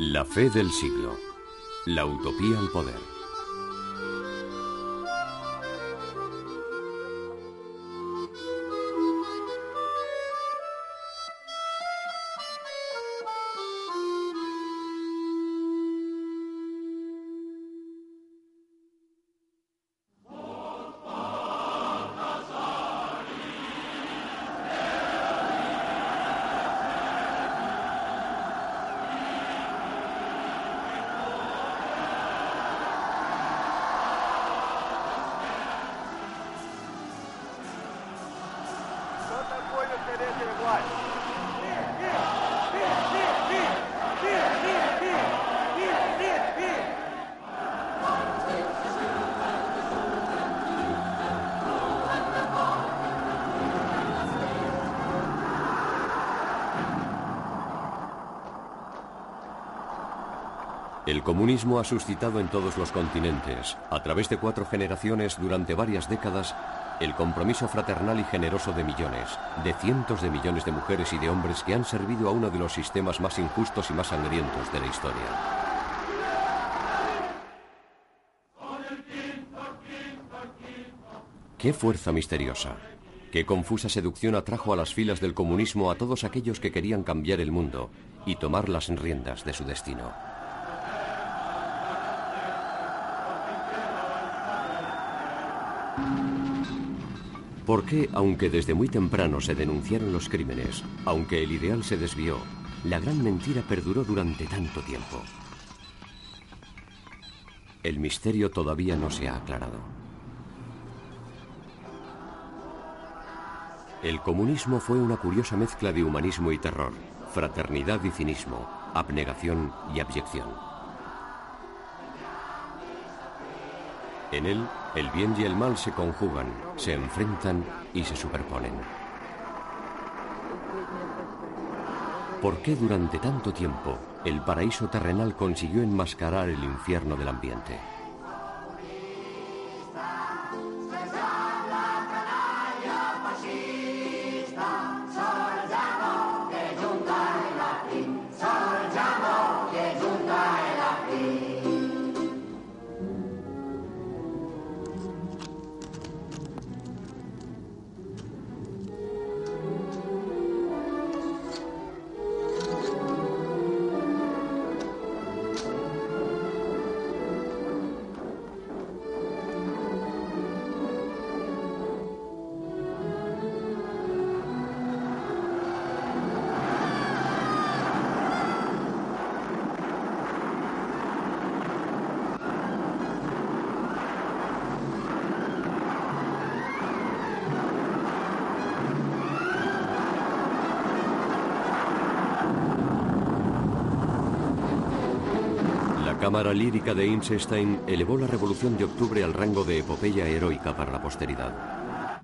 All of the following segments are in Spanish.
La fe del siglo. La utopía al poder. Comunismo ha suscitado en todos los continentes, a través de cuatro generaciones durante varias décadas, el compromiso fraternal y generoso de millones, de cientos de millones de mujeres y de hombres que han servido a uno de los sistemas más injustos y más sangrientos de la historia. Qué fuerza misteriosa, qué confusa seducción atrajo a las filas del comunismo a todos aquellos que querían cambiar el mundo y tomar las riendas de su destino. ¿Por qué, aunque desde muy temprano se denunciaron los crímenes, aunque el ideal se desvió, la gran mentira perduró durante tanto tiempo? El misterio todavía no se ha aclarado. El comunismo fue una curiosa mezcla de humanismo y terror, fraternidad y cinismo, abnegación y abyección. En él, el bien y el mal se conjugan, se enfrentan y se superponen. ¿Por qué durante tanto tiempo el paraíso terrenal consiguió enmascarar el infierno del ambiente? Cámara lírica de Einstein elevó la Revolución de Octubre al rango de epopeya heroica para la posteridad.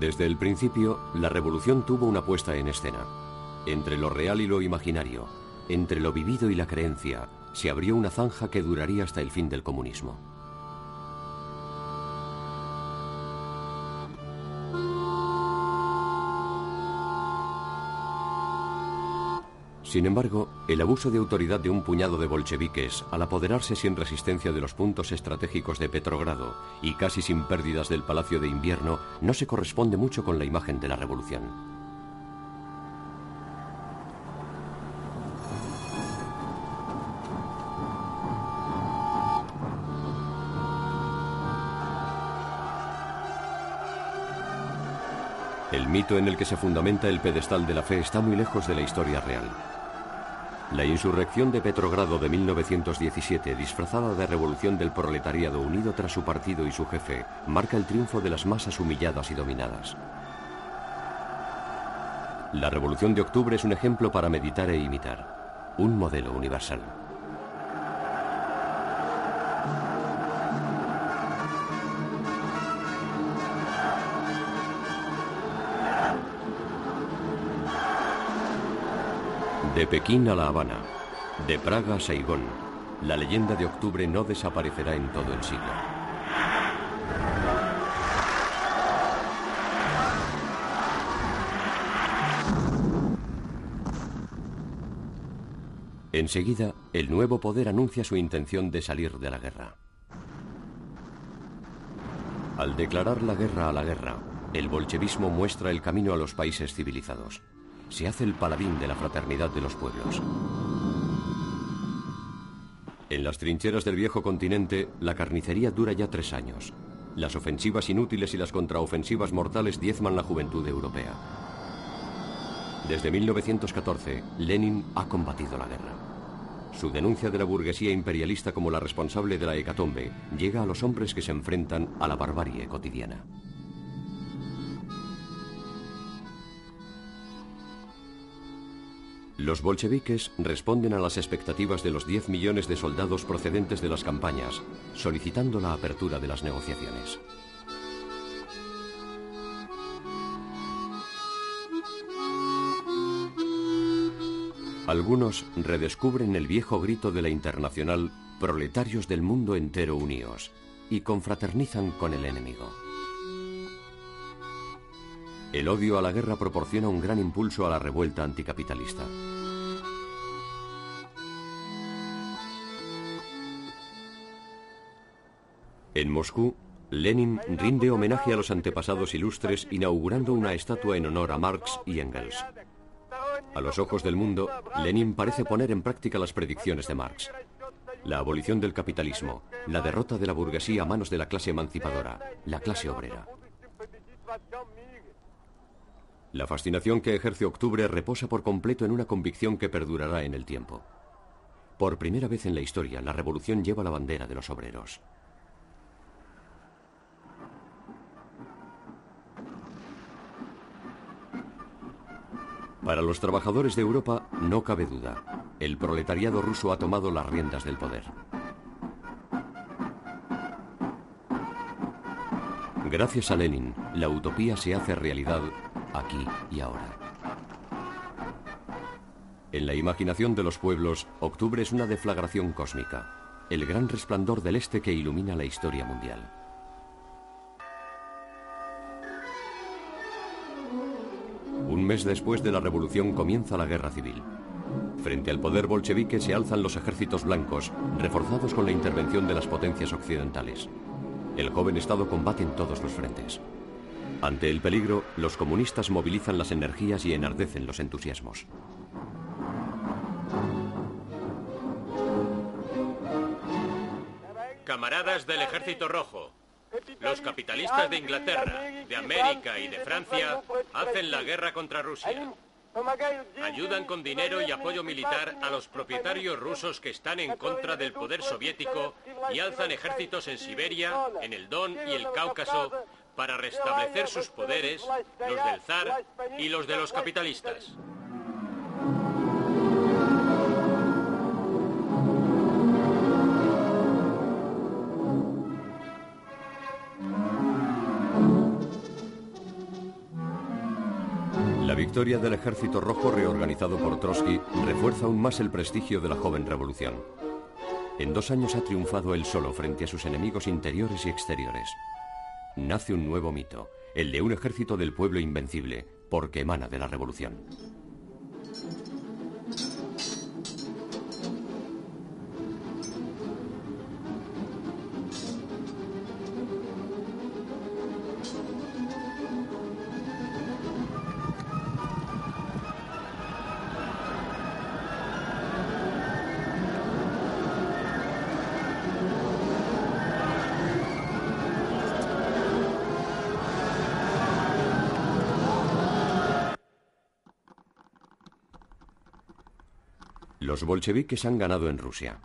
Desde el principio, la revolución tuvo una puesta en escena. Entre lo real y lo imaginario, entre lo vivido y la creencia, se abrió una zanja que duraría hasta el fin del comunismo. Sin embargo, el abuso de autoridad de un puñado de bolcheviques al apoderarse sin resistencia de los puntos estratégicos de Petrogrado y casi sin pérdidas del Palacio de Invierno no se corresponde mucho con la imagen de la revolución. Mito en el que se fundamenta el pedestal de la fe está muy lejos de la historia real. La insurrección de Petrogrado de 1917, disfrazada de revolución del proletariado unido tras su partido y su jefe, marca el triunfo de las masas humilladas y dominadas. La revolución de octubre es un ejemplo para meditar e imitar, un modelo universal. De Pekín a La Habana, de Praga a Saigón, la leyenda de octubre no desaparecerá en todo el siglo. Enseguida, el nuevo poder anuncia su intención de salir de la guerra. Al declarar la guerra a la guerra, el bolchevismo muestra el camino a los países civilizados. Se hace el paladín de la fraternidad de los pueblos. En las trincheras del viejo continente, la carnicería dura ya tres años. Las ofensivas inútiles y las contraofensivas mortales diezman la juventud europea. Desde 1914, Lenin ha combatido la guerra. Su denuncia de la burguesía imperialista como la responsable de la hecatombe llega a los hombres que se enfrentan a la barbarie cotidiana. Los bolcheviques responden a las expectativas de los 10 millones de soldados procedentes de las campañas, solicitando la apertura de las negociaciones. Algunos redescubren el viejo grito de la internacional Proletarios del mundo entero unidos y confraternizan con el enemigo. El odio a la guerra proporciona un gran impulso a la revuelta anticapitalista. En Moscú, Lenin rinde homenaje a los antepasados ilustres inaugurando una estatua en honor a Marx y Engels. A los ojos del mundo, Lenin parece poner en práctica las predicciones de Marx. La abolición del capitalismo, la derrota de la burguesía a manos de la clase emancipadora, la clase obrera. La fascinación que ejerce Octubre reposa por completo en una convicción que perdurará en el tiempo. Por primera vez en la historia, la revolución lleva la bandera de los obreros. Para los trabajadores de Europa no cabe duda. El proletariado ruso ha tomado las riendas del poder. Gracias a Lenin, la utopía se hace realidad aquí y ahora. En la imaginación de los pueblos, octubre es una deflagración cósmica, el gran resplandor del este que ilumina la historia mundial. Un mes después de la revolución comienza la guerra civil. Frente al poder bolchevique se alzan los ejércitos blancos, reforzados con la intervención de las potencias occidentales. El joven Estado combate en todos los frentes. Ante el peligro, los comunistas movilizan las energías y enardecen los entusiasmos. Camaradas del Ejército Rojo, los capitalistas de Inglaterra, de América y de Francia hacen la guerra contra Rusia. Ayudan con dinero y apoyo militar a los propietarios rusos que están en contra del poder soviético y alzan ejércitos en Siberia, en el Don y el Cáucaso para restablecer sus poderes, los del zar y los de los capitalistas. La victoria del Ejército Rojo reorganizado por Trotsky refuerza aún más el prestigio de la joven revolución. En dos años ha triunfado él solo frente a sus enemigos interiores y exteriores. Nace un nuevo mito, el de un ejército del pueblo invencible, porque emana de la revolución. Los bolcheviques han ganado en Rusia,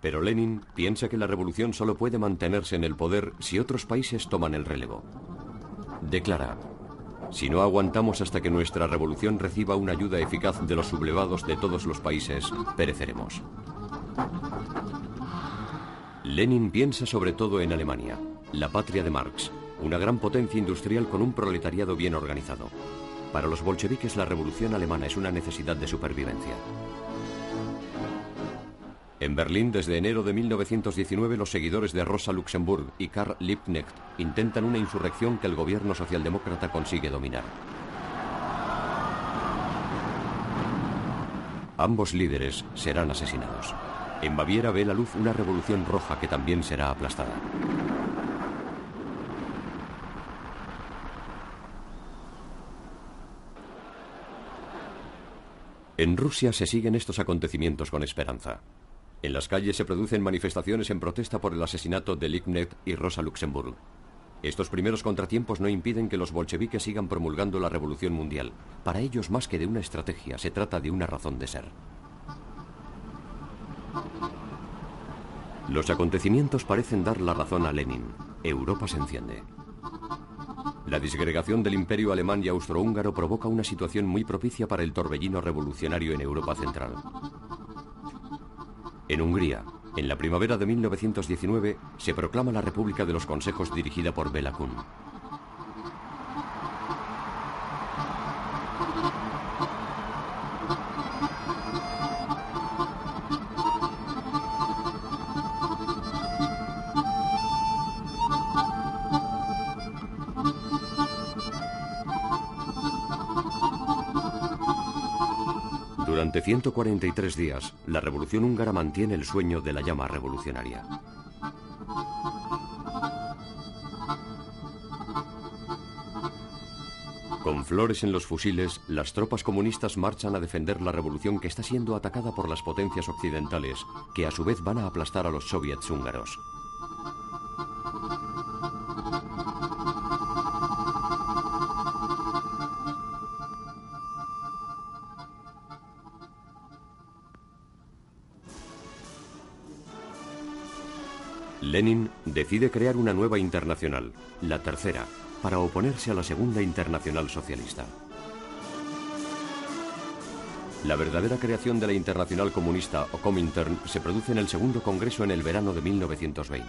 pero Lenin piensa que la revolución solo puede mantenerse en el poder si otros países toman el relevo. Declara, si no aguantamos hasta que nuestra revolución reciba una ayuda eficaz de los sublevados de todos los países, pereceremos. Lenin piensa sobre todo en Alemania, la patria de Marx, una gran potencia industrial con un proletariado bien organizado. Para los bolcheviques la revolución alemana es una necesidad de supervivencia. En Berlín, desde enero de 1919, los seguidores de Rosa Luxemburg y Karl Liebknecht intentan una insurrección que el gobierno socialdemócrata consigue dominar. Ambos líderes serán asesinados. En Baviera ve la luz una revolución roja que también será aplastada. En Rusia se siguen estos acontecimientos con esperanza. En las calles se producen manifestaciones en protesta por el asesinato de Liebknecht y Rosa Luxemburg. Estos primeros contratiempos no impiden que los bolcheviques sigan promulgando la revolución mundial. Para ellos, más que de una estrategia, se trata de una razón de ser. Los acontecimientos parecen dar la razón a Lenin. Europa se enciende. La disgregación del imperio alemán y austrohúngaro provoca una situación muy propicia para el torbellino revolucionario en Europa Central. En Hungría, en la primavera de 1919, se proclama la República de los Consejos dirigida por Bela Kun. 143 días, la revolución húngara mantiene el sueño de la llama revolucionaria. Con flores en los fusiles, las tropas comunistas marchan a defender la revolución que está siendo atacada por las potencias occidentales, que a su vez van a aplastar a los soviets húngaros. Lenin decide crear una nueva internacional, la tercera, para oponerse a la segunda internacional socialista. La verdadera creación de la Internacional Comunista o Comintern se produce en el segundo congreso en el verano de 1920.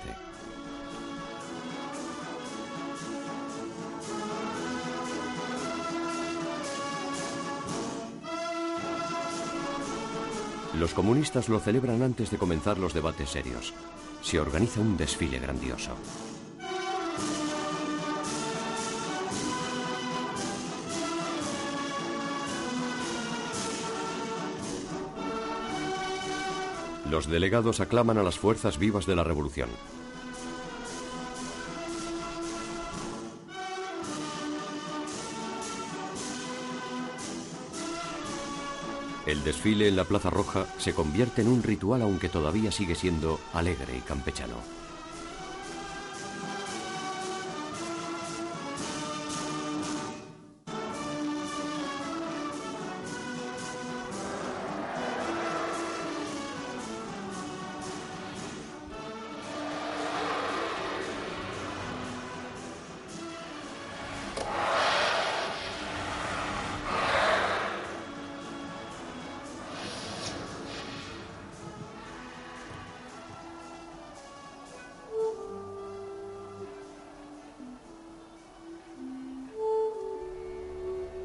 Los comunistas lo celebran antes de comenzar los debates serios. Se organiza un desfile grandioso. Los delegados aclaman a las fuerzas vivas de la revolución. El desfile en la Plaza Roja se convierte en un ritual aunque todavía sigue siendo alegre y campechano.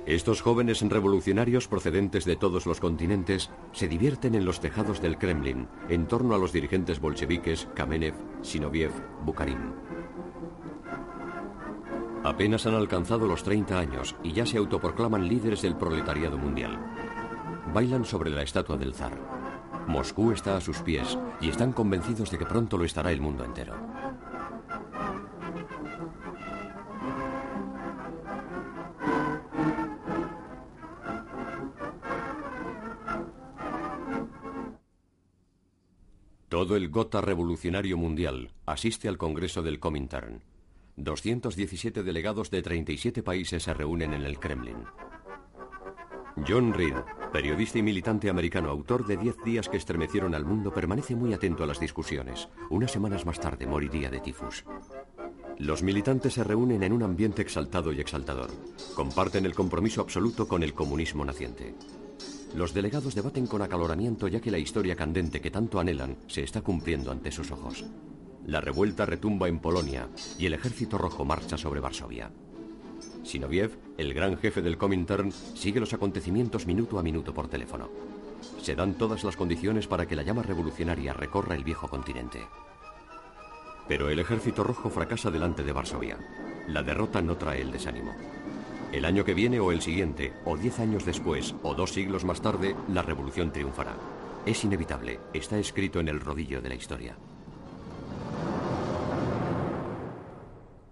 Estos jóvenes revolucionarios procedentes de todos los continentes se divierten en los tejados del Kremlin en torno a los dirigentes bolcheviques Kamenev, Sinoviev, Bukharin. Apenas han alcanzado los 30 años y ya se autoproclaman líderes del proletariado mundial. Bailan sobre la estatua del zar. Moscú está a sus pies y están convencidos de que pronto lo estará el mundo entero. El Gotha revolucionario mundial asiste al Congreso del Comintern. 217 delegados de 37 países se reúnen en el Kremlin. John Reed, periodista y militante americano, autor de 10 días que estremecieron al mundo, permanece muy atento a las discusiones. Unas semanas más tarde moriría de tifus. Los militantes se reúnen en un ambiente exaltado y exaltador. Comparten el compromiso absoluto con el comunismo naciente. Los delegados debaten con acaloramiento ya que la historia candente que tanto anhelan se está cumpliendo ante sus ojos. La revuelta retumba en Polonia y el ejército rojo marcha sobre Varsovia. Sinoviev, el gran jefe del Comintern, sigue los acontecimientos minuto a minuto por teléfono. Se dan todas las condiciones para que la llama revolucionaria recorra el viejo continente. Pero el ejército rojo fracasa delante de Varsovia. La derrota no trae el desánimo. El año que viene o el siguiente, o diez años después, o dos siglos más tarde, la revolución triunfará. Es inevitable, está escrito en el rodillo de la historia.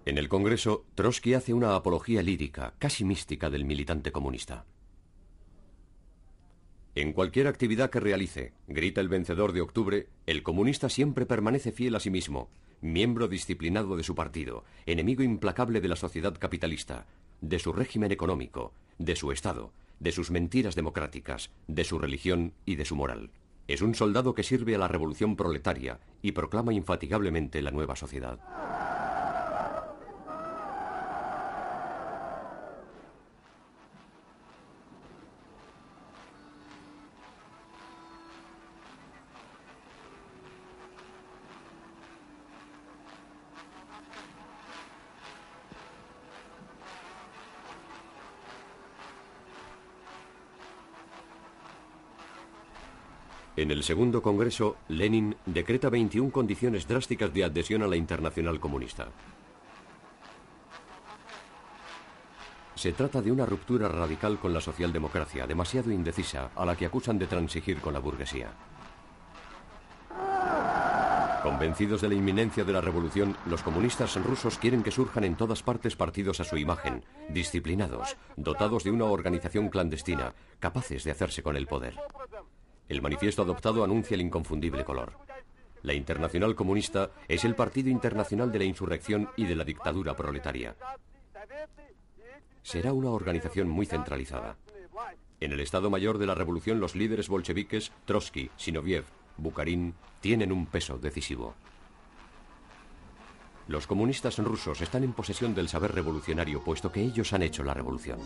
En el Congreso, Trotsky hace una apología lírica, casi mística, del militante comunista. En cualquier actividad que realice, grita el vencedor de octubre, el comunista siempre permanece fiel a sí mismo, miembro disciplinado de su partido, enemigo implacable de la sociedad capitalista, de su régimen económico, de su Estado, de sus mentiras democráticas, de su religión y de su moral. Es un soldado que sirve a la revolución proletaria y proclama infatigablemente la nueva sociedad. En el segundo congreso, Lenin decreta 21 condiciones drásticas de adhesión a la Internacional Comunista. Se trata de una ruptura radical con la socialdemocracia, demasiado indecisa, a la que acusan de transigir con la burguesía. Convencidos de la inminencia de la revolución, los comunistas rusos quieren que surjan en todas partes partidos a su imagen, disciplinados, dotados de una organización clandestina, capaces de hacerse con el poder. El manifiesto adoptado anuncia el inconfundible color. La Internacional Comunista es el partido internacional de la insurrección y de la dictadura proletaria. Será una organización muy centralizada. En el Estado Mayor de la Revolución los líderes bolcheviques, Trotsky, Sinoviev, Bukharin, tienen un peso decisivo. Los comunistas rusos están en posesión del saber revolucionario, puesto que ellos han hecho la revolución.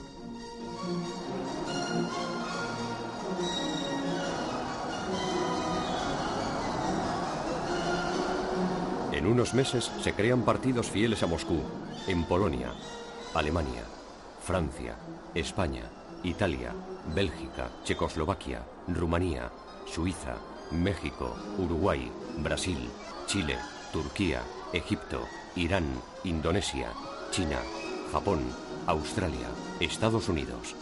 En unos meses se crean partidos fieles a Moscú, en Polonia, Alemania, Francia, España, Italia, Bélgica, Checoslovaquia, Rumanía, Suiza, México, Uruguay, Brasil, Chile, Turquía, Egipto, Irán, Indonesia, China, Japón, Australia, Estados Unidos.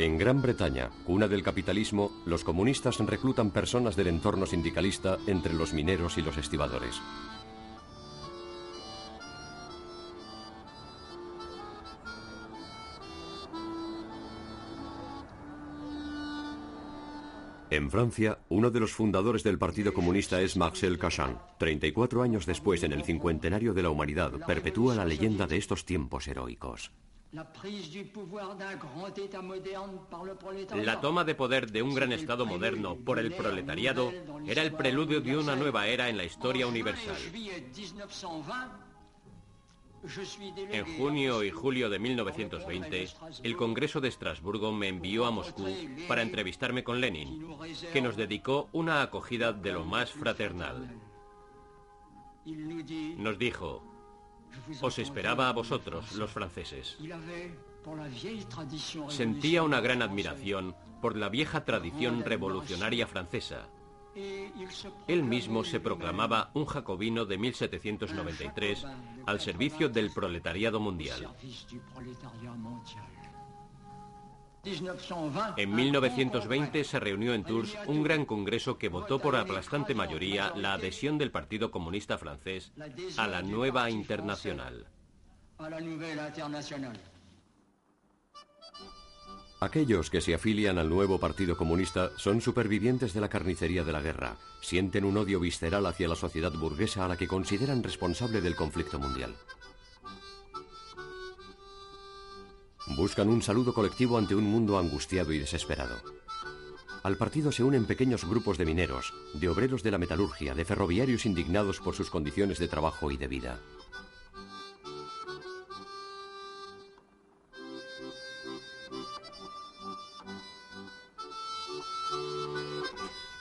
En Gran Bretaña, cuna del capitalismo, los comunistas reclutan personas del entorno sindicalista entre los mineros y los estibadores. En Francia, uno de los fundadores del Partido Comunista es Marcel Cachan. 34 años después, en el cincuentenario de la humanidad, perpetúa la leyenda de estos tiempos heroicos. La toma de poder de un gran Estado moderno por el proletariado era el preludio de una nueva era en la historia universal. En junio y julio de 1920, el Congreso de Estrasburgo me envió a Moscú para entrevistarme con Lenin, que nos dedicó una acogida de lo más fraternal. Nos dijo, os esperaba a vosotros, los franceses. Sentía una gran admiración por la vieja tradición revolucionaria francesa. Él mismo se proclamaba un jacobino de 1793 al servicio del proletariado mundial. En 1920 se reunió en Tours un gran congreso que votó por aplastante mayoría la adhesión del Partido Comunista francés a la nueva internacional. Aquellos que se afilian al nuevo Partido Comunista son supervivientes de la carnicería de la guerra, sienten un odio visceral hacia la sociedad burguesa a la que consideran responsable del conflicto mundial. Buscan un saludo colectivo ante un mundo angustiado y desesperado. Al partido se unen pequeños grupos de mineros, de obreros de la metalurgia, de ferroviarios indignados por sus condiciones de trabajo y de vida.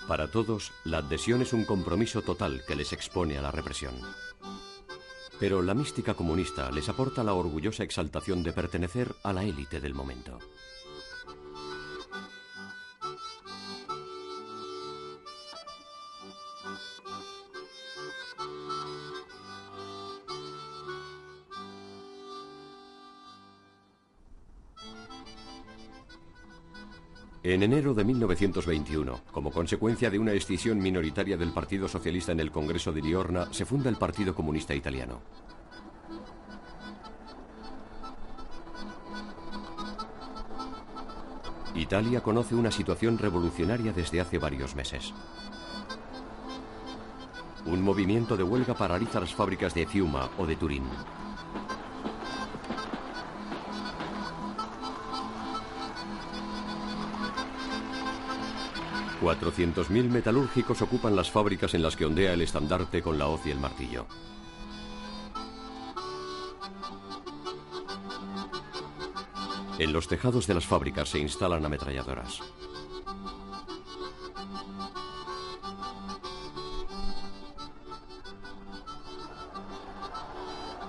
Para todos, la adhesión es un compromiso total que les expone a la represión. Pero la mística comunista les aporta la orgullosa exaltación de pertenecer a la élite del momento. En enero de 1921, como consecuencia de una escisión minoritaria del Partido Socialista en el Congreso de Liorna, se funda el Partido Comunista Italiano. Italia conoce una situación revolucionaria desde hace varios meses. Un movimiento de huelga paraliza las fábricas de Fiuma o de Turín. 400.000 metalúrgicos ocupan las fábricas en las que ondea el estandarte con la hoz y el martillo. En los tejados de las fábricas se instalan ametralladoras.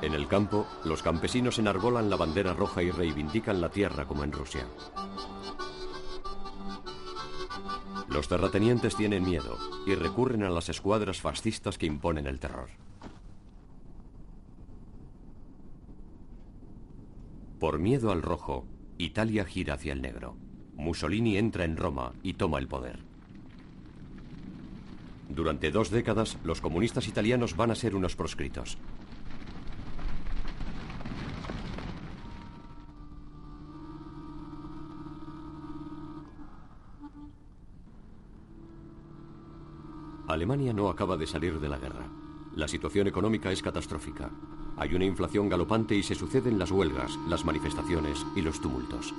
En el campo, los campesinos enarbolan la bandera roja y reivindican la tierra como en Rusia. Los terratenientes tienen miedo y recurren a las escuadras fascistas que imponen el terror. Por miedo al rojo, Italia gira hacia el negro. Mussolini entra en Roma y toma el poder. Durante dos décadas, los comunistas italianos van a ser unos proscritos. Alemania no acaba de salir de la guerra. La situación económica es catastrófica. Hay una inflación galopante y se suceden las huelgas, las manifestaciones y los tumultos.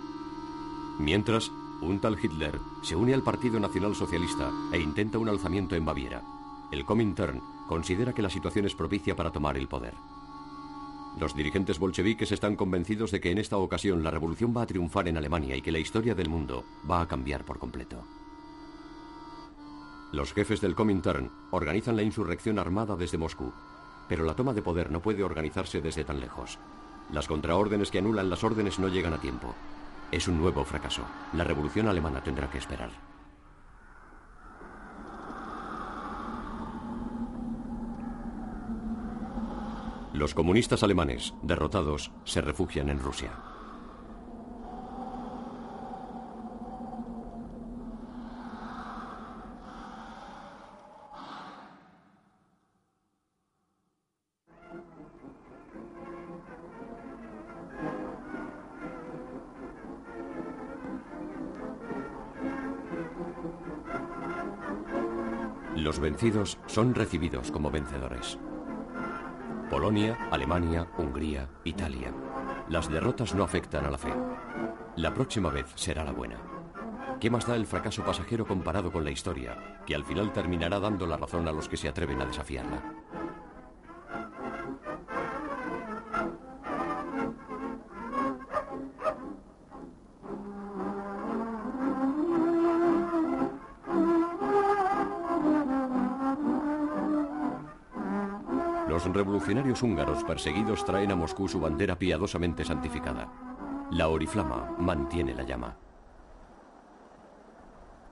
Mientras, un tal Hitler se une al Partido Nacional Socialista e intenta un alzamiento en Baviera. El Comintern considera que la situación es propicia para tomar el poder. Los dirigentes bolcheviques están convencidos de que en esta ocasión la revolución va a triunfar en Alemania y que la historia del mundo va a cambiar por completo. Los jefes del Comintern organizan la insurrección armada desde Moscú, pero la toma de poder no puede organizarse desde tan lejos. Las contraórdenes que anulan las órdenes no llegan a tiempo. Es un nuevo fracaso. La revolución alemana tendrá que esperar. Los comunistas alemanes, derrotados, se refugian en Rusia. Vencidos son recibidos como vencedores. Polonia, Alemania, Hungría, Italia. Las derrotas no afectan a la fe. La próxima vez será la buena. ¿Qué más da el fracaso pasajero comparado con la historia, que al final terminará dando la razón a los que se atreven a desafiarla? Revolucionarios húngaros perseguidos traen a Moscú su bandera piadosamente santificada. La oriflama mantiene la llama.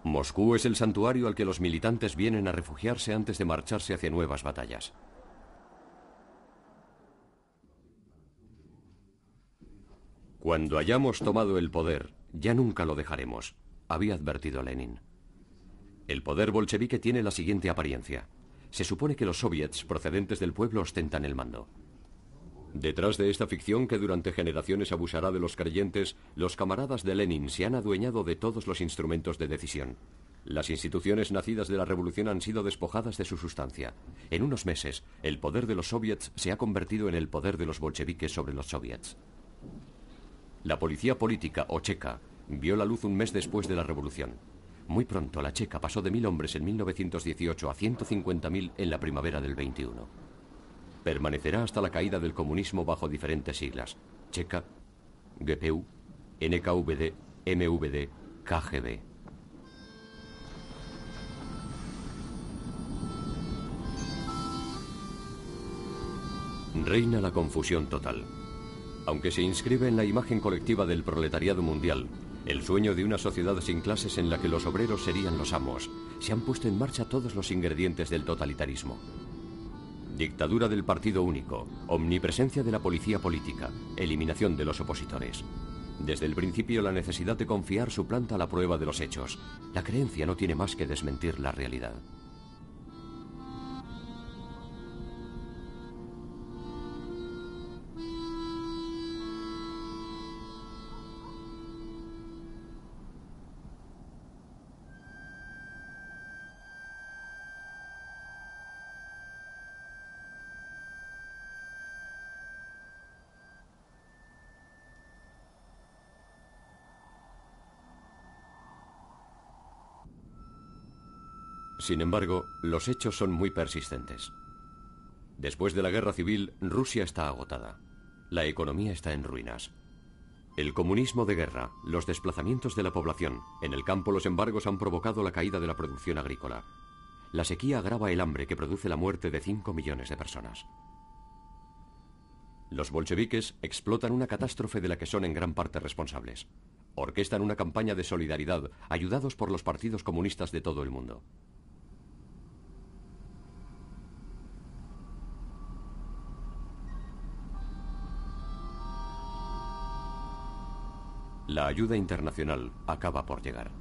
Moscú es el santuario al que los militantes vienen a refugiarse antes de marcharse hacia nuevas batallas. Cuando hayamos tomado el poder, ya nunca lo dejaremos, había advertido Lenin. El poder bolchevique tiene la siguiente apariencia. Se supone que los soviets procedentes del pueblo ostentan el mando. Detrás de esta ficción que durante generaciones abusará de los creyentes, los camaradas de Lenin se han adueñado de todos los instrumentos de decisión. Las instituciones nacidas de la revolución han sido despojadas de su sustancia. En unos meses, el poder de los soviets se ha convertido en el poder de los bolcheviques sobre los soviets. La policía política, o checa, vio la luz un mes después de la revolución. Muy pronto la Checa pasó de mil hombres en 1918 a 150.000 en la primavera del 21. Permanecerá hasta la caída del comunismo bajo diferentes siglas. Checa, GPU, NKVD, MVD, KGB. Reina la confusión total. Aunque se inscribe en la imagen colectiva del proletariado mundial, el sueño de una sociedad sin clases en la que los obreros serían los amos, se han puesto en marcha todos los ingredientes del totalitarismo. Dictadura del partido único, omnipresencia de la policía política, eliminación de los opositores. Desde el principio la necesidad de confiar suplanta la prueba de los hechos. La creencia no tiene más que desmentir la realidad. Sin embargo, los hechos son muy persistentes. Después de la guerra civil, Rusia está agotada. La economía está en ruinas. El comunismo de guerra, los desplazamientos de la población, en el campo los embargos han provocado la caída de la producción agrícola. La sequía agrava el hambre que produce la muerte de 5 millones de personas. Los bolcheviques explotan una catástrofe de la que son en gran parte responsables. Orquestan una campaña de solidaridad ayudados por los partidos comunistas de todo el mundo. La ayuda internacional acaba por llegar.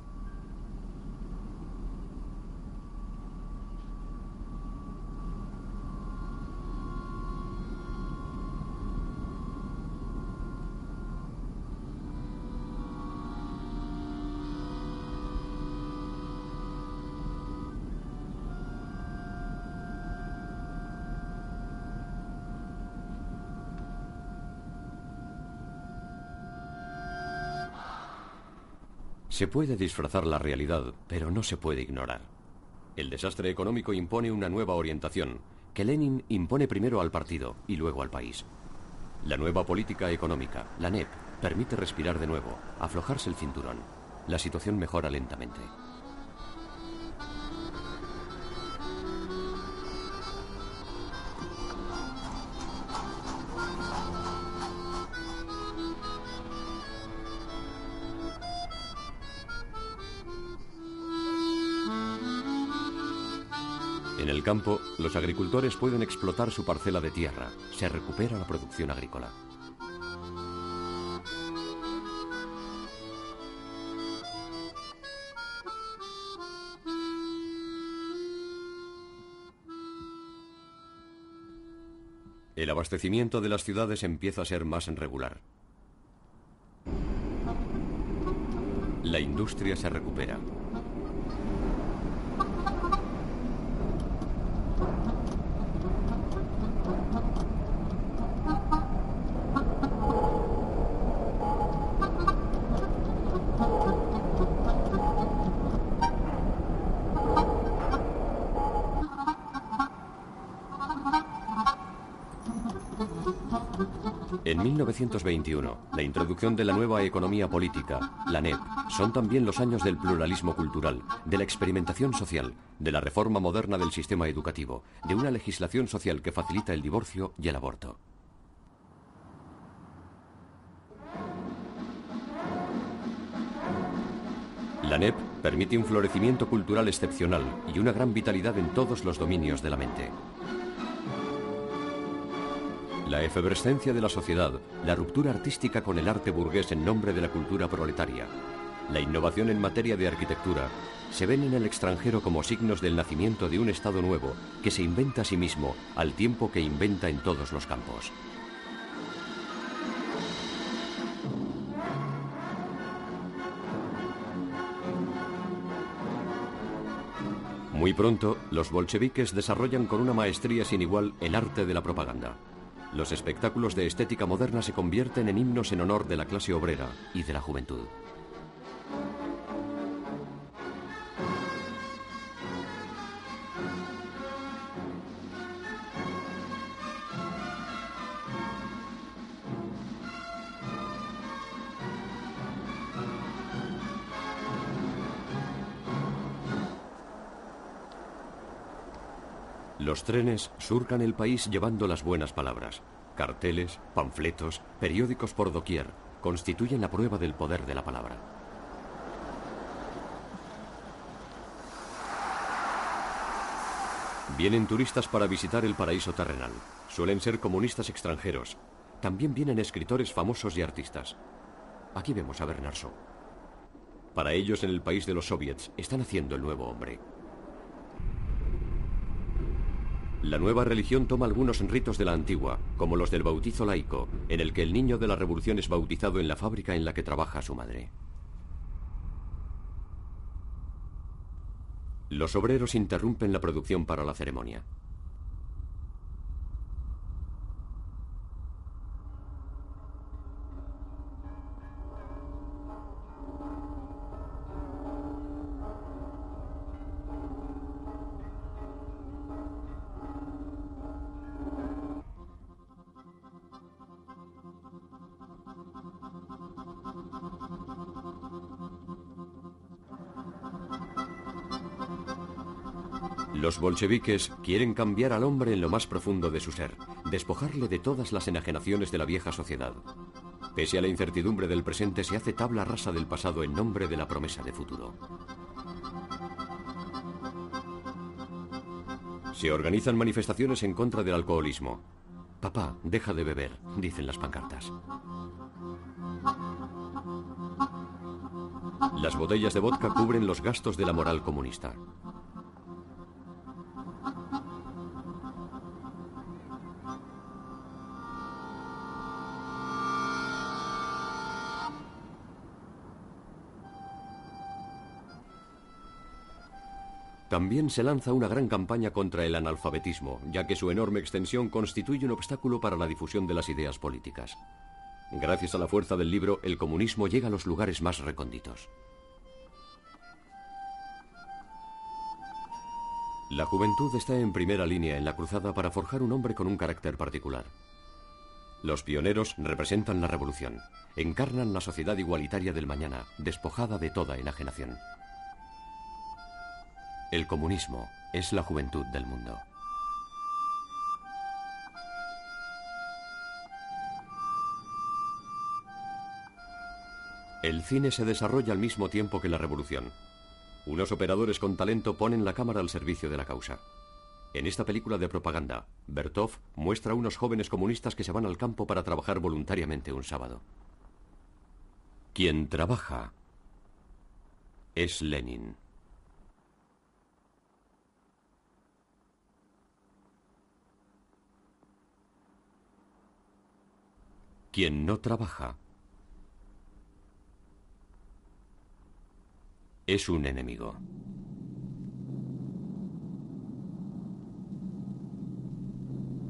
Se puede disfrazar la realidad, pero no se puede ignorar. El desastre económico impone una nueva orientación, que Lenin impone primero al partido y luego al país. La nueva política económica, la NEP, permite respirar de nuevo, aflojarse el cinturón. La situación mejora lentamente. El campo, los agricultores pueden explotar su parcela de tierra. Se recupera la producción agrícola. El abastecimiento de las ciudades empieza a ser más regular. La industria se recupera. 1921, la introducción de la nueva economía política, la NEP, son también los años del pluralismo cultural, de la experimentación social, de la reforma moderna del sistema educativo, de una legislación social que facilita el divorcio y el aborto. La NEP permite un florecimiento cultural excepcional y una gran vitalidad en todos los dominios de la mente. La efervescencia de la sociedad, la ruptura artística con el arte burgués en nombre de la cultura proletaria, la innovación en materia de arquitectura, se ven en el extranjero como signos del nacimiento de un Estado nuevo que se inventa a sí mismo al tiempo que inventa en todos los campos. Muy pronto, los bolcheviques desarrollan con una maestría sin igual el arte de la propaganda. Los espectáculos de estética moderna se convierten en himnos en honor de la clase obrera y de la juventud. Los trenes surcan el país llevando las buenas palabras. Carteles, panfletos, periódicos por doquier constituyen la prueba del poder de la palabra. Vienen turistas para visitar el paraíso terrenal. Suelen ser comunistas extranjeros. También vienen escritores famosos y artistas. Aquí vemos a Bernard Shaw. Para ellos, en el país de los soviets, están haciendo el nuevo hombre. La nueva religión toma algunos ritos de la antigua, como los del bautizo laico, en el que el niño de la revolución es bautizado en la fábrica en la que trabaja su madre. Los obreros interrumpen la producción para la ceremonia. Los bolcheviques quieren cambiar al hombre en lo más profundo de su ser, despojarle de todas las enajenaciones de la vieja sociedad. Pese a la incertidumbre del presente, se hace tabla rasa del pasado en nombre de la promesa de futuro. Se organizan manifestaciones en contra del alcoholismo. Papá, deja de beber, dicen las pancartas. Las botellas de vodka cubren los gastos de la moral comunista. También se lanza una gran campaña contra el analfabetismo, ya que su enorme extensión constituye un obstáculo para la difusión de las ideas políticas. Gracias a la fuerza del libro, el comunismo llega a los lugares más recónditos. La juventud está en primera línea en la cruzada para forjar un hombre con un carácter particular. Los pioneros representan la revolución, encarnan la sociedad igualitaria del mañana, despojada de toda enajenación. El comunismo es la juventud del mundo. El cine se desarrolla al mismo tiempo que la revolución. Unos operadores con talento ponen la cámara al servicio de la causa. En esta película de propaganda, Bertov muestra a unos jóvenes comunistas que se van al campo para trabajar voluntariamente un sábado. Quien trabaja es Lenin. Quien no trabaja es un enemigo.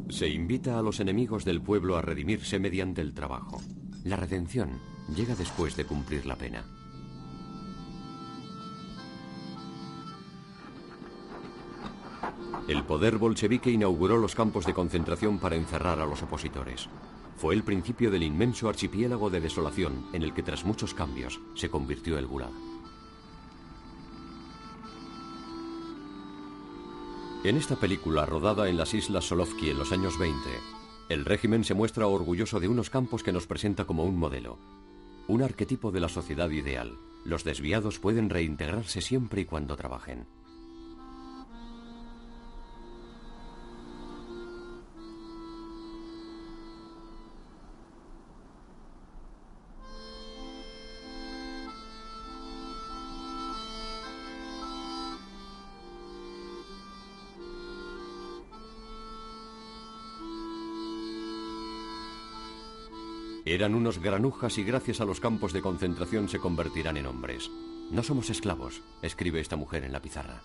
Se invita a los enemigos del pueblo a redimirse mediante el trabajo. La redención llega después de cumplir la pena. El poder bolchevique inauguró los campos de concentración para encerrar a los opositores. Fue el principio del inmenso archipiélago de desolación en el que tras muchos cambios se convirtió el Gulag. En esta película, rodada en las islas Solovki en los años 20, el régimen se muestra orgulloso de unos campos que nos presenta como un modelo, un arquetipo de la sociedad ideal. Los desviados pueden reintegrarse siempre y cuando trabajen. Eran unos granujas y gracias a los campos de concentración se convertirán en hombres. No somos esclavos, escribe esta mujer en la pizarra.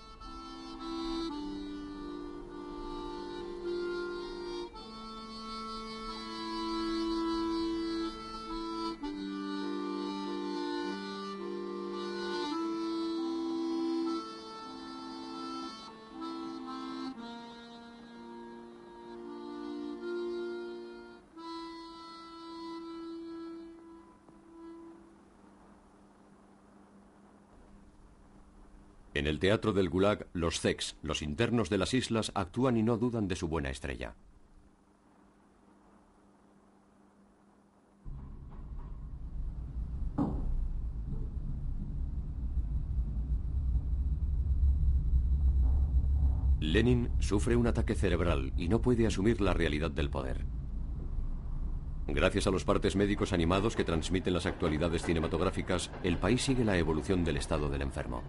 En el teatro del Gulag, los Zeks, los internos de las islas, actúan y no dudan de su buena estrella. Lenin sufre un ataque cerebral y no puede asumir la realidad del poder. Gracias a los partes médicos animados que transmiten las actualidades cinematográficas, el país sigue la evolución del estado del enfermo.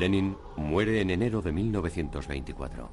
Lenin muere en enero de 1924.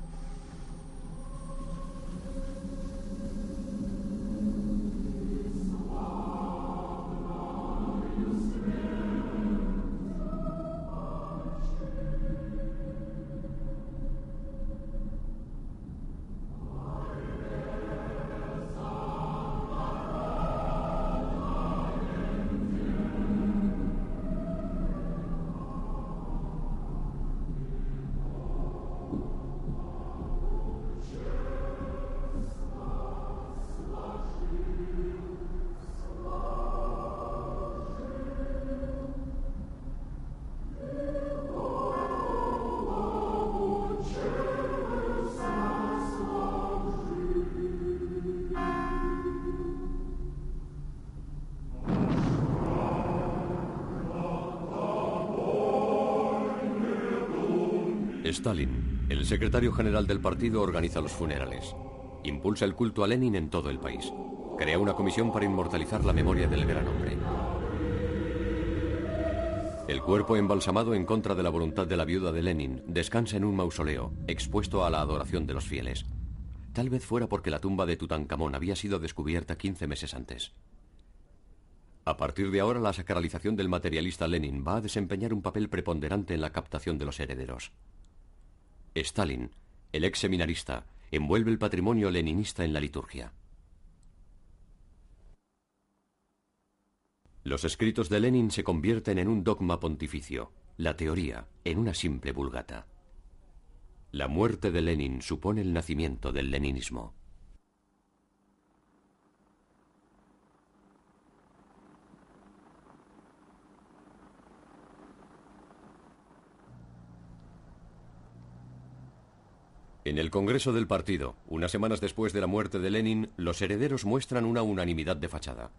Stalin, el secretario general del partido, organiza los funerales. Impulsa el culto a Lenin en todo el país. Crea una comisión para inmortalizar la memoria del gran hombre. El cuerpo embalsamado en contra de la voluntad de la viuda de Lenin descansa en un mausoleo, expuesto a la adoración de los fieles. Tal vez fuera porque la tumba de Tutankamón había sido descubierta 15 meses antes. A partir de ahora, la sacralización del materialista Lenin va a desempeñar un papel preponderante en la captación de los herederos. Stalin, el ex seminarista, envuelve el patrimonio leninista en la liturgia. Los escritos de Lenin se convierten en un dogma pontificio, la teoría en una simple vulgata. La muerte de Lenin supone el nacimiento del leninismo. En el Congreso del Partido, unas semanas después de la muerte de Lenin, los herederos muestran una unanimidad de fachada.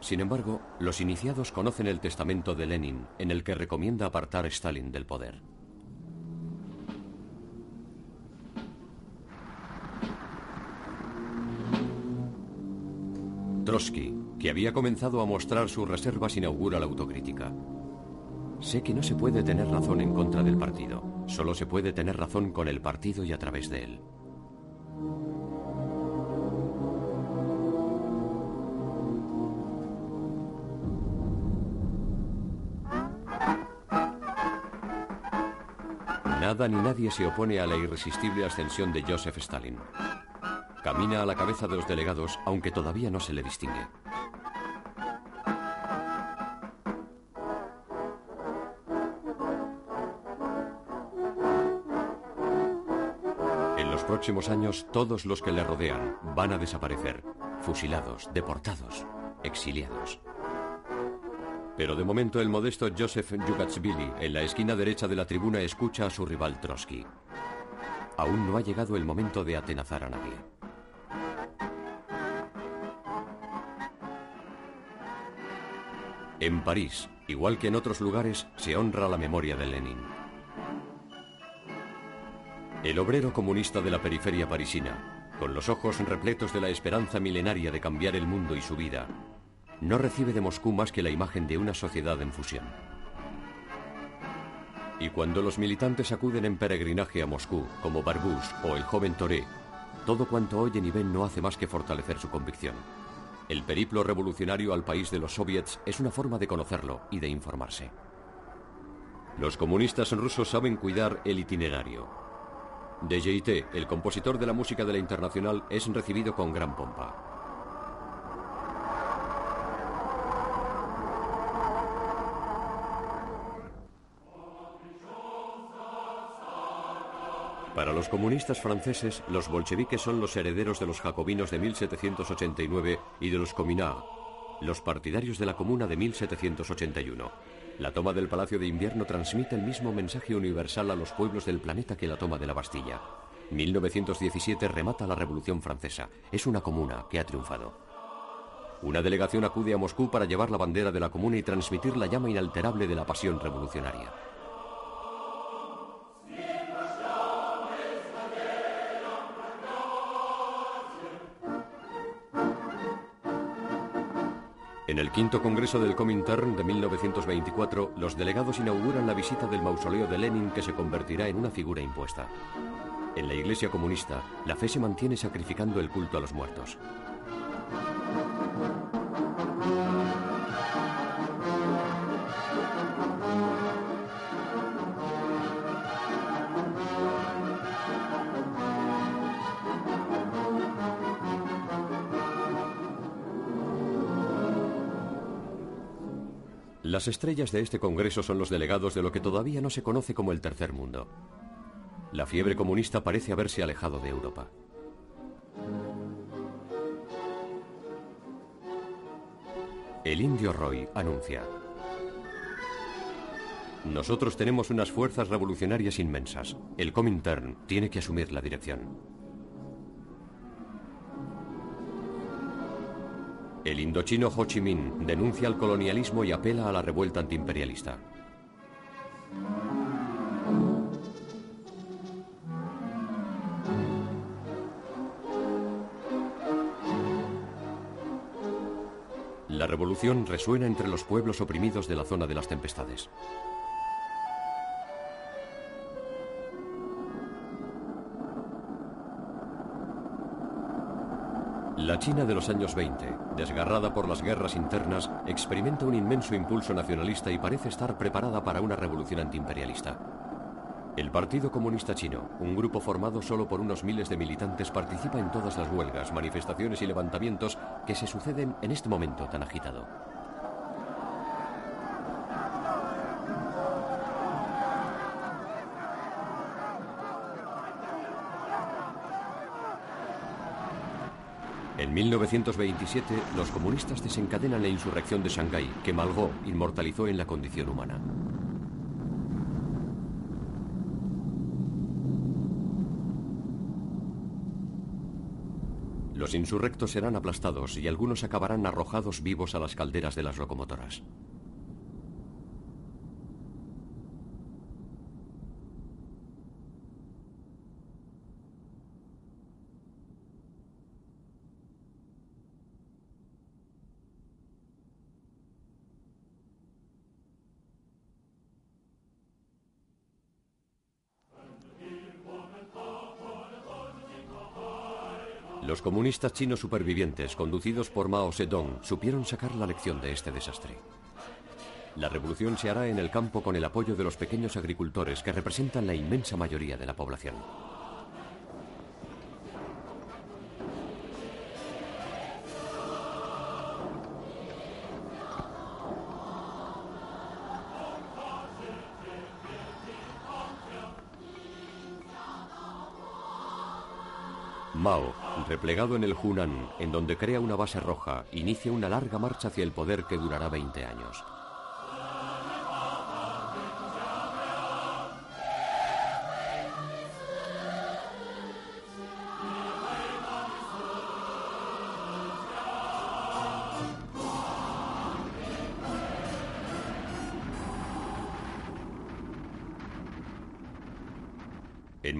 Sin embargo, los iniciados conocen el testamento de Lenin, en el que recomienda apartar a Stalin del poder. Trotsky, que había comenzado a mostrar sus reservas, inaugura la autocrítica. Sé que no se puede tener razón en contra del partido, solo se puede tener razón con el partido y a través de él. Nada ni nadie se opone a la irresistible ascensión de Joseph Stalin. Camina a la cabeza de los delegados, aunque todavía no se le distingue. Próximos años todos los que le rodean van a desaparecer, fusilados, deportados, exiliados. Pero de momento el modesto Joseph Yugatsvili en la esquina derecha de la tribuna escucha a su rival Trotsky. Aún no ha llegado el momento de atenazar a nadie. En París, igual que en otros lugares, se honra la memoria de Lenin. El obrero comunista de la periferia parisina, con los ojos repletos de la esperanza milenaria de cambiar el mundo y su vida, no recibe de Moscú más que la imagen de una sociedad en fusión. Y cuando los militantes acuden en peregrinaje a Moscú, como Barbus o el joven Toré, todo cuanto oyen y ven no hace más que fortalecer su convicción. El periplo revolucionario al país de los soviets es una forma de conocerlo y de informarse. Los comunistas rusos saben cuidar el itinerario, de DJT, el compositor de la música de la Internacional, es recibido con gran pompa. Para los comunistas franceses, los bolcheviques son los herederos de los jacobinos de 1789 y de los Cominat, los partidarios de la Comuna de 1781. La toma del Palacio de Invierno transmite el mismo mensaje universal a los pueblos del planeta que la toma de la Bastilla. 1917 remata la Revolución Francesa. Es una comuna que ha triunfado. Una delegación acude a Moscú para llevar la bandera de la comuna y transmitir la llama inalterable de la pasión revolucionaria. En el quinto Congreso del Comintern de 1924, los delegados inauguran la visita del mausoleo de Lenin que se convertirá en una figura impuesta. En la Iglesia comunista, la fe se mantiene sacrificando el culto a los muertos. Las estrellas de este Congreso son los delegados de lo que todavía no se conoce como el Tercer Mundo. La fiebre comunista parece haberse alejado de Europa. El indio Roy anuncia. Nosotros tenemos unas fuerzas revolucionarias inmensas. El Comintern tiene que asumir la dirección. El indochino Ho Chi Minh denuncia el colonialismo y apela a la revuelta antiimperialista. La revolución resuena entre los pueblos oprimidos de la zona de las tempestades. La China de los años 20, desgarrada por las guerras internas, experimenta un inmenso impulso nacionalista y parece estar preparada para una revolución antiimperialista. El Partido Comunista Chino, un grupo formado solo por unos miles de militantes, participa en todas las huelgas, manifestaciones y levantamientos que se suceden en este momento tan agitado. En 1927, los comunistas desencadenan la insurrección de Shanghái, que Malgó inmortalizó en la condición humana. Los insurrectos serán aplastados y algunos acabarán arrojados vivos a las calderas de las locomotoras. Los comunistas chinos supervivientes, conducidos por Mao Zedong, supieron sacar la lección de este desastre. La revolución se hará en el campo con el apoyo de los pequeños agricultores que representan la inmensa mayoría de la población. Mao, replegado en el Hunan, en donde crea una base roja, inicia una larga marcha hacia el poder que durará 20 años.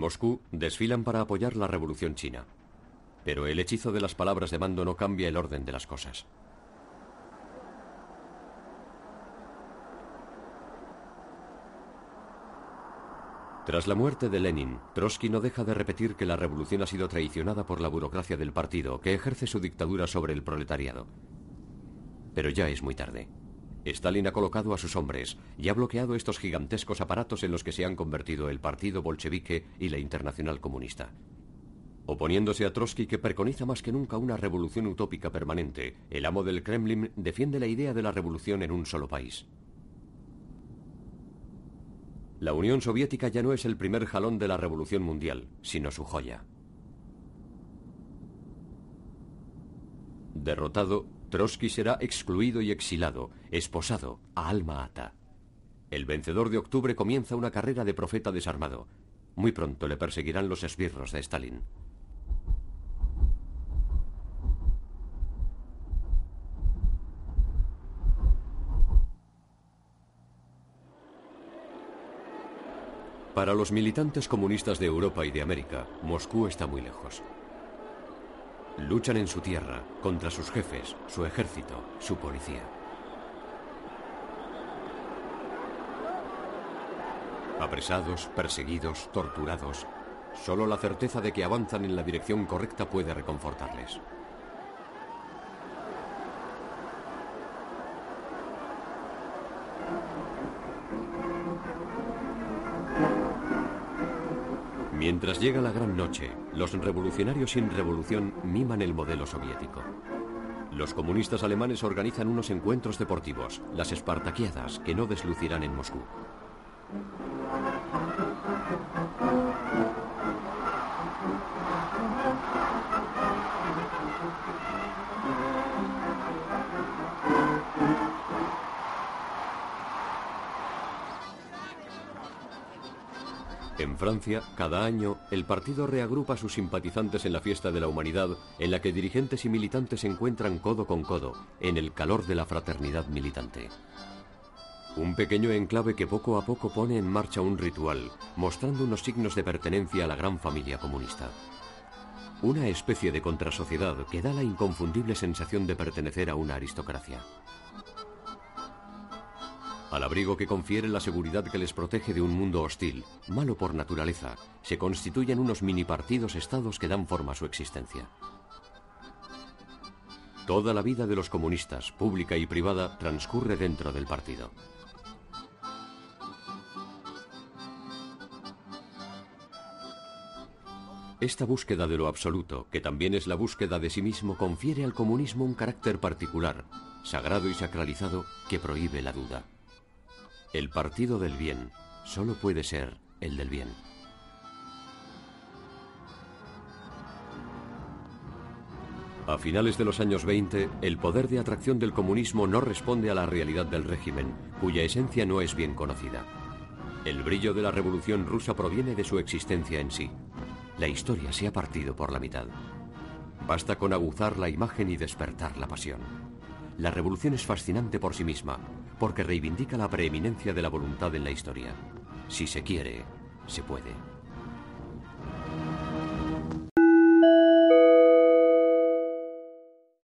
Moscú desfilan para apoyar la revolución china. Pero el hechizo de las palabras de mando no cambia el orden de las cosas. Tras la muerte de Lenin, Trotsky no deja de repetir que la revolución ha sido traicionada por la burocracia del partido, que ejerce su dictadura sobre el proletariado. Pero ya es muy tarde. Stalin ha colocado a sus hombres y ha bloqueado estos gigantescos aparatos en los que se han convertido el Partido Bolchevique y la Internacional Comunista. Oponiéndose a Trotsky, que preconiza más que nunca una revolución utópica permanente, el amo del Kremlin defiende la idea de la revolución en un solo país. La Unión Soviética ya no es el primer jalón de la revolución mundial, sino su joya. Derrotado, Trotsky será excluido y exilado, esposado, a alma ata. El vencedor de octubre comienza una carrera de profeta desarmado. Muy pronto le perseguirán los esbirros de Stalin. Para los militantes comunistas de Europa y de América, Moscú está muy lejos. Luchan en su tierra contra sus jefes, su ejército, su policía. Apresados, perseguidos, torturados, solo la certeza de que avanzan en la dirección correcta puede reconfortarles. Mientras llega la gran noche, los revolucionarios sin revolución miman el modelo soviético. Los comunistas alemanes organizan unos encuentros deportivos, las Espartaquiadas, que no deslucirán en Moscú. Francia, cada año, el partido reagrupa a sus simpatizantes en la fiesta de la humanidad, en la que dirigentes y militantes se encuentran codo con codo, en el calor de la fraternidad militante. Un pequeño enclave que poco a poco pone en marcha un ritual, mostrando unos signos de pertenencia a la gran familia comunista. Una especie de contrasociedad que da la inconfundible sensación de pertenecer a una aristocracia. Al abrigo que confiere la seguridad que les protege de un mundo hostil, malo por naturaleza, se constituyen unos mini partidos estados que dan forma a su existencia. Toda la vida de los comunistas, pública y privada, transcurre dentro del partido. Esta búsqueda de lo absoluto, que también es la búsqueda de sí mismo, confiere al comunismo un carácter particular, sagrado y sacralizado, que prohíbe la duda. El partido del bien solo puede ser el del bien. A finales de los años 20, el poder de atracción del comunismo no responde a la realidad del régimen, cuya esencia no es bien conocida. El brillo de la revolución rusa proviene de su existencia en sí. La historia se ha partido por la mitad. Basta con aguzar la imagen y despertar la pasión. La revolución es fascinante por sí misma, porque reivindica la preeminencia de la voluntad en la historia. Si se quiere, se puede.